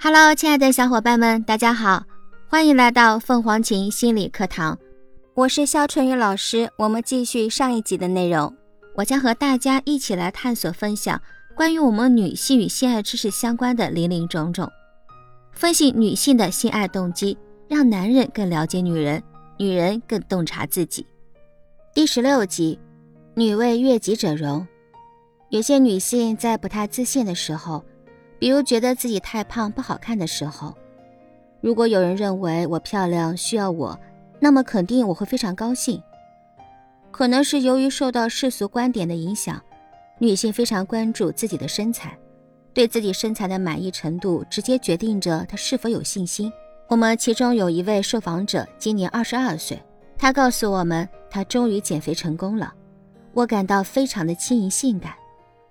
Hello，亲爱的小伙伴们，大家好，欢迎来到凤凰琴心理课堂，我是肖春雨老师。我们继续上一集的内容，我将和大家一起来探索分享关于我们女性与性爱知识相关的林林种种，分析女性的性爱动机，让男人更了解女人，女人更洞察自己。第十六集，女为悦己者容。有些女性在不太自信的时候。比如觉得自己太胖不好看的时候，如果有人认为我漂亮需要我，那么肯定我会非常高兴。可能是由于受到世俗观点的影响，女性非常关注自己的身材，对自己身材的满意程度直接决定着她是否有信心。我们其中有一位受访者今年二十二岁，她告诉我们，她终于减肥成功了。我感到非常的轻盈性感，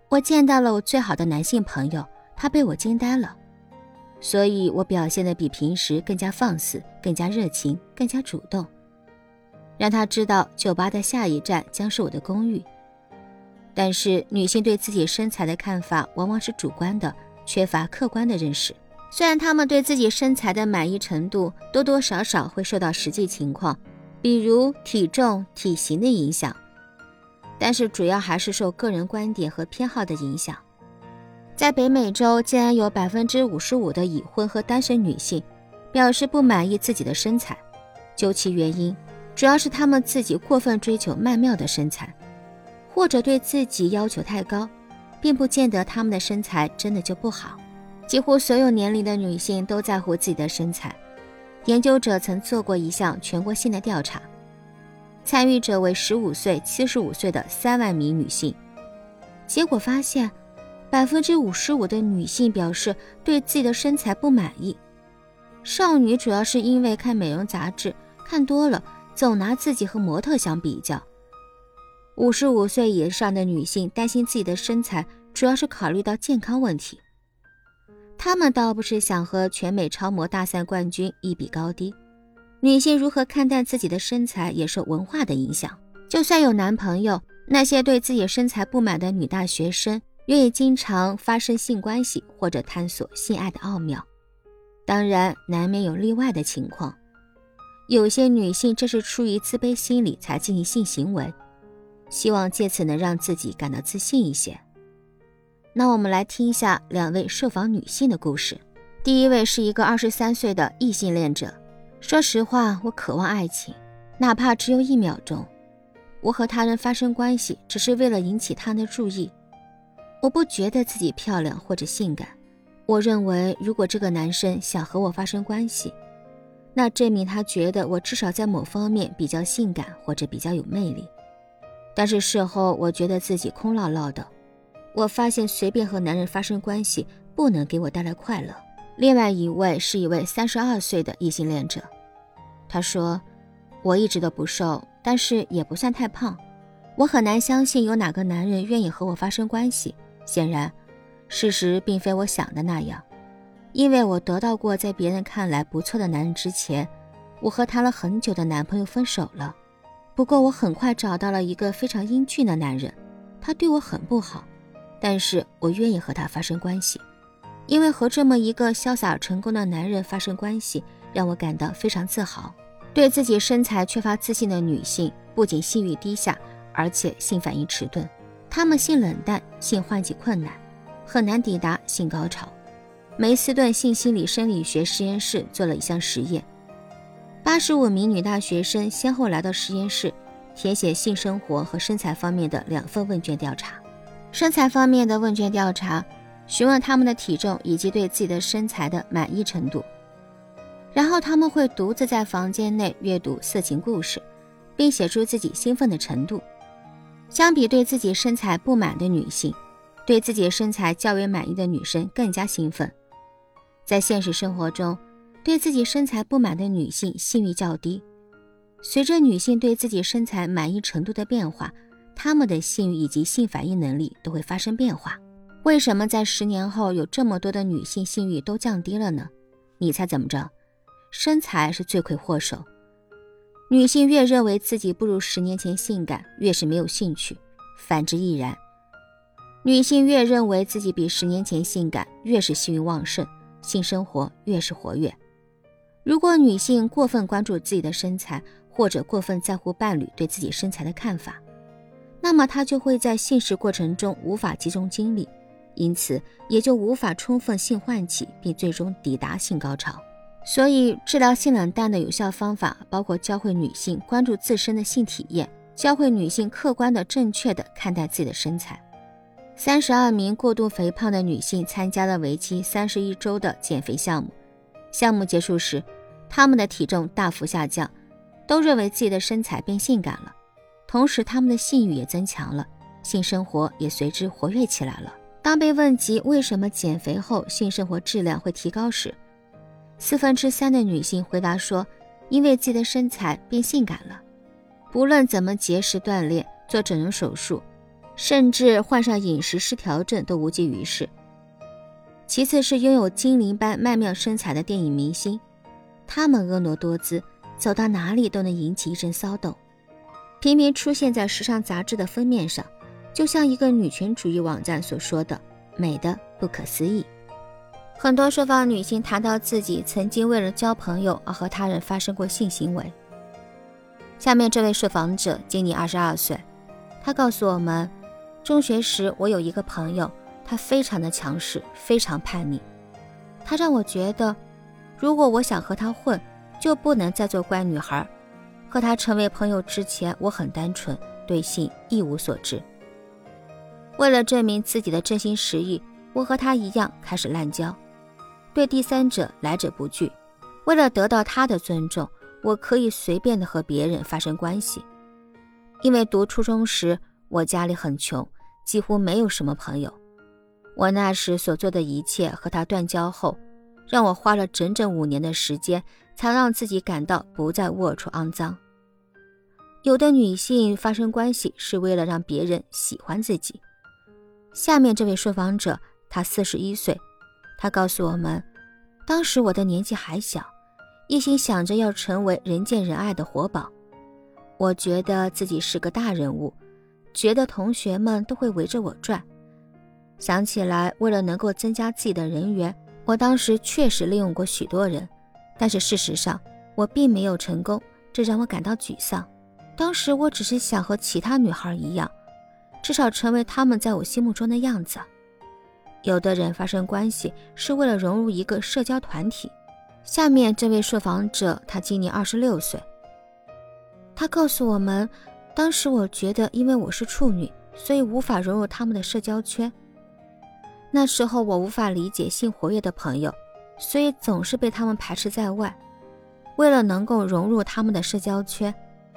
我见到了我最好的男性朋友。他被我惊呆了，所以我表现的比平时更加放肆、更加热情、更加主动，让他知道酒吧的下一站将是我的公寓。但是女性对自己身材的看法往往是主观的，缺乏客观的认识。虽然她们对自己身材的满意程度多多少少会受到实际情况，比如体重、体型的影响，但是主要还是受个人观点和偏好的影响。在北美洲，竟然有百分之五十五的已婚和单身女性表示不满意自己的身材。究其原因，主要是她们自己过分追求曼妙的身材，或者对自己要求太高，并不见得她们的身材真的就不好。几乎所有年龄的女性都在乎自己的身材。研究者曾做过一项全国性的调查，参与者为十五岁、七十五岁的三万名女性，结果发现。百分之五十五的女性表示对自己的身材不满意。少女主要是因为看美容杂志看多了，总拿自己和模特相比较。五十五岁以上的女性担心自己的身材，主要是考虑到健康问题。她们倒不是想和全美超模大赛冠军一比高低。女性如何看待自己的身材，也受文化的影响。就算有男朋友，那些对自己身材不满的女大学生。愿意经常发生性关系或者探索性爱的奥妙，当然难免有例外的情况。有些女性这是出于自卑心理才进行性行为，希望借此能让自己感到自信一些。那我们来听一下两位受访女性的故事。第一位是一个二十三岁的异性恋者，说实话，我渴望爱情，哪怕只有一秒钟。我和他人发生关系，只是为了引起他的注意。我不觉得自己漂亮或者性感，我认为如果这个男生想和我发生关系，那证明他觉得我至少在某方面比较性感或者比较有魅力。但是事后我觉得自己空落落的，我发现随便和男人发生关系不能给我带来快乐。另外一位是一位三十二岁的异性恋者，他说：“我一直都不瘦，但是也不算太胖，我很难相信有哪个男人愿意和我发生关系。”显然，事实并非我想的那样。因为我得到过在别人看来不错的男人之前，我和谈了很久的男朋友分手了。不过我很快找到了一个非常英俊的男人，他对我很不好，但是我愿意和他发生关系，因为和这么一个潇洒成功的男人发生关系，让我感到非常自豪。对自己身材缺乏自信的女性，不仅性欲低下，而且性反应迟钝。她们性冷淡，性唤起困难，很难抵达性高潮。梅斯顿性心理生理学实验室做了一项实验，八十五名女大学生先后来到实验室，填写性生活和身材方面的两份问卷调查。身材方面的问卷调查询问他们的体重以及对自己的身材的满意程度，然后他们会独自在房间内阅读色情故事，并写出自己兴奋的程度。相比对自己身材不满的女性，对自己身材较为满意的女生更加兴奋。在现实生活中，对自己身材不满的女性性欲较低。随着女性对自己身材满意程度的变化，她们的性欲以及性反应能力都会发生变化。为什么在十年后有这么多的女性性欲都降低了呢？你猜怎么着？身材是罪魁祸首。女性越认为自己不如十年前性感，越是没有兴趣。反之亦然。女性越认为自己比十年前性感，越是性欲旺盛，性生活越是活跃。如果女性过分关注自己的身材，或者过分在乎伴侣对自己身材的看法，那么她就会在性事过程中无法集中精力，因此也就无法充分性唤起，并最终抵达性高潮。所以，治疗性冷淡的有效方法包括教会女性关注自身的性体验，教会女性客观的、正确的看待自己的身材。三十二名过度肥胖的女性参加了为期三十一周的减肥项目。项目结束时，她们的体重大幅下降，都认为自己的身材变性感了。同时，她们的性欲也增强了，性生活也随之活跃起来了。当被问及为什么减肥后性生活质量会提高时，四分之三的女性回答说：“因为自己的身材变性感了，不论怎么节食锻炼、做整容手术，甚至患上饮食失调症都无济于事。”其次是拥有精灵般曼妙身材的电影明星，她们婀娜多姿，走到哪里都能引起一阵骚动，频频出现在时尚杂志的封面上，就像一个女权主义网站所说的：“美的不可思议。”很多受访女性谈到自己曾经为了交朋友而和他人发生过性行为。下面这位受访者今年二十二岁，他告诉我们，中学时我有一个朋友，他非常的强势，非常叛逆。他让我觉得，如果我想和他混，就不能再做乖女孩。和他成为朋友之前，我很单纯，对性一无所知。为了证明自己的真心实意，我和他一样开始滥交。对第三者来者不拒，为了得到他的尊重，我可以随便的和别人发生关系。因为读初中时我家里很穷，几乎没有什么朋友。我那时所做的一切和他断交后，让我花了整整五年的时间，才让自己感到不再龌龊肮脏。有的女性发生关系是为了让别人喜欢自己。下面这位受访者，他四十一岁。他告诉我们，当时我的年纪还小，一心想着要成为人见人爱的活宝。我觉得自己是个大人物，觉得同学们都会围着我转。想起来，为了能够增加自己的人缘，我当时确实利用过许多人，但是事实上我并没有成功，这让我感到沮丧。当时我只是想和其他女孩一样，至少成为他们在我心目中的样子。有的人发生关系是为了融入一个社交团体。下面这位受访者，他今年二十六岁。他告诉我们，当时我觉得，因为我是处女，所以无法融入他们的社交圈。那时候我无法理解性活跃的朋友，所以总是被他们排斥在外。为了能够融入他们的社交圈，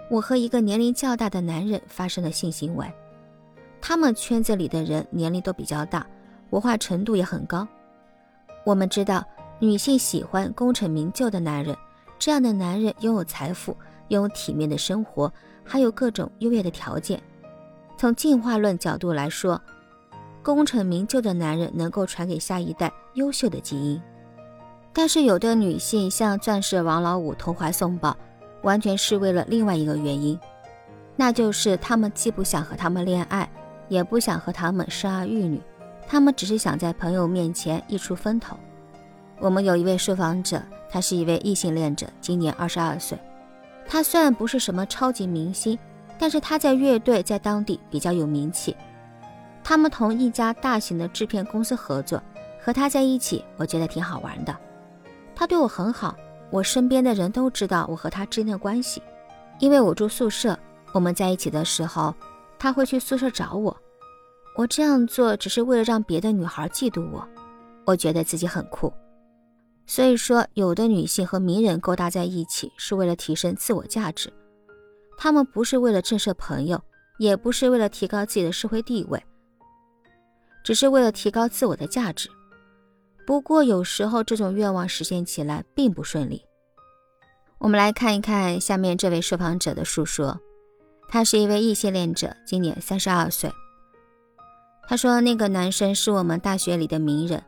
我和一个年龄较大的男人发生了性行为。他们圈子里的人年龄都比较大。文化程度也很高。我们知道，女性喜欢功成名就的男人，这样的男人拥有财富，拥有体面的生活，还有各种优越的条件。从进化论角度来说，功成名就的男人能够传给下一代优秀的基因。但是，有的女性像钻石王老五投怀送抱，完全是为了另外一个原因，那就是他们既不想和他们恋爱，也不想和他们生儿育女。他们只是想在朋友面前一出风头。我们有一位受访者，他是一位异性恋者，今年二十二岁。他虽然不是什么超级明星，但是他在乐队在当地比较有名气。他们同一家大型的制片公司合作，和他在一起，我觉得挺好玩的。他对我很好，我身边的人都知道我和他之间的关系，因为我住宿舍，我们在一起的时候，他会去宿舍找我。我这样做只是为了让别的女孩嫉妒我，我觉得自己很酷。所以说，有的女性和名人勾搭在一起是为了提升自我价值，她们不是为了震慑朋友，也不是为了提高自己的社会地位，只是为了提高自我的价值。不过有时候这种愿望实现起来并不顺利。我们来看一看下面这位受访者的述说，他是一位异性恋者，今年三十二岁。他说：“那个男生是我们大学里的名人，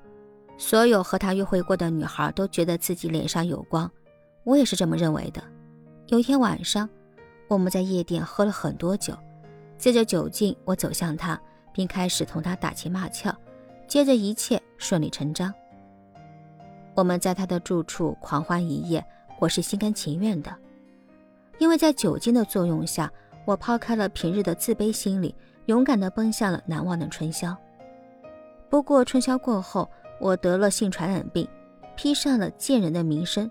所有和他约会过的女孩都觉得自己脸上有光，我也是这么认为的。有一天晚上，我们在夜店喝了很多酒，借着酒劲，我走向他，并开始同他打情骂俏，接着一切顺理成章。我们在他的住处狂欢一夜，我是心甘情愿的，因为在酒精的作用下，我抛开了平日的自卑心理，勇敢地奔向了难忘的春宵。不过春宵过后，我得了性传染病，披上了贱人的名声，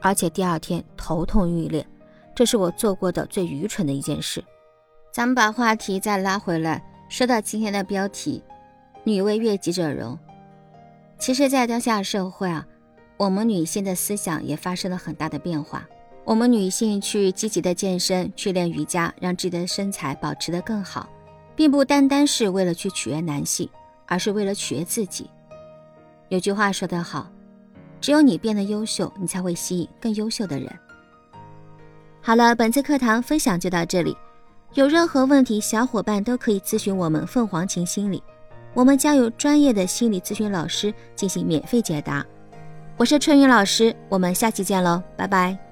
而且第二天头痛欲裂，这是我做过的最愚蠢的一件事。咱们把话题再拉回来，说到今天的标题“女为悦己者容”。其实，在当下社会啊，我们女性的思想也发生了很大的变化。我们女性去积极的健身、去练瑜伽，让自己的身材保持得更好，并不单单是为了去取悦男性，而是为了取悦自己。有句话说得好，只有你变得优秀，你才会吸引更优秀的人。好了，本次课堂分享就到这里。有任何问题，小伙伴都可以咨询我们凤凰琴心理。我们将有专业的心理咨询老师进行免费解答。我是春雨老师，我们下期见喽，拜拜。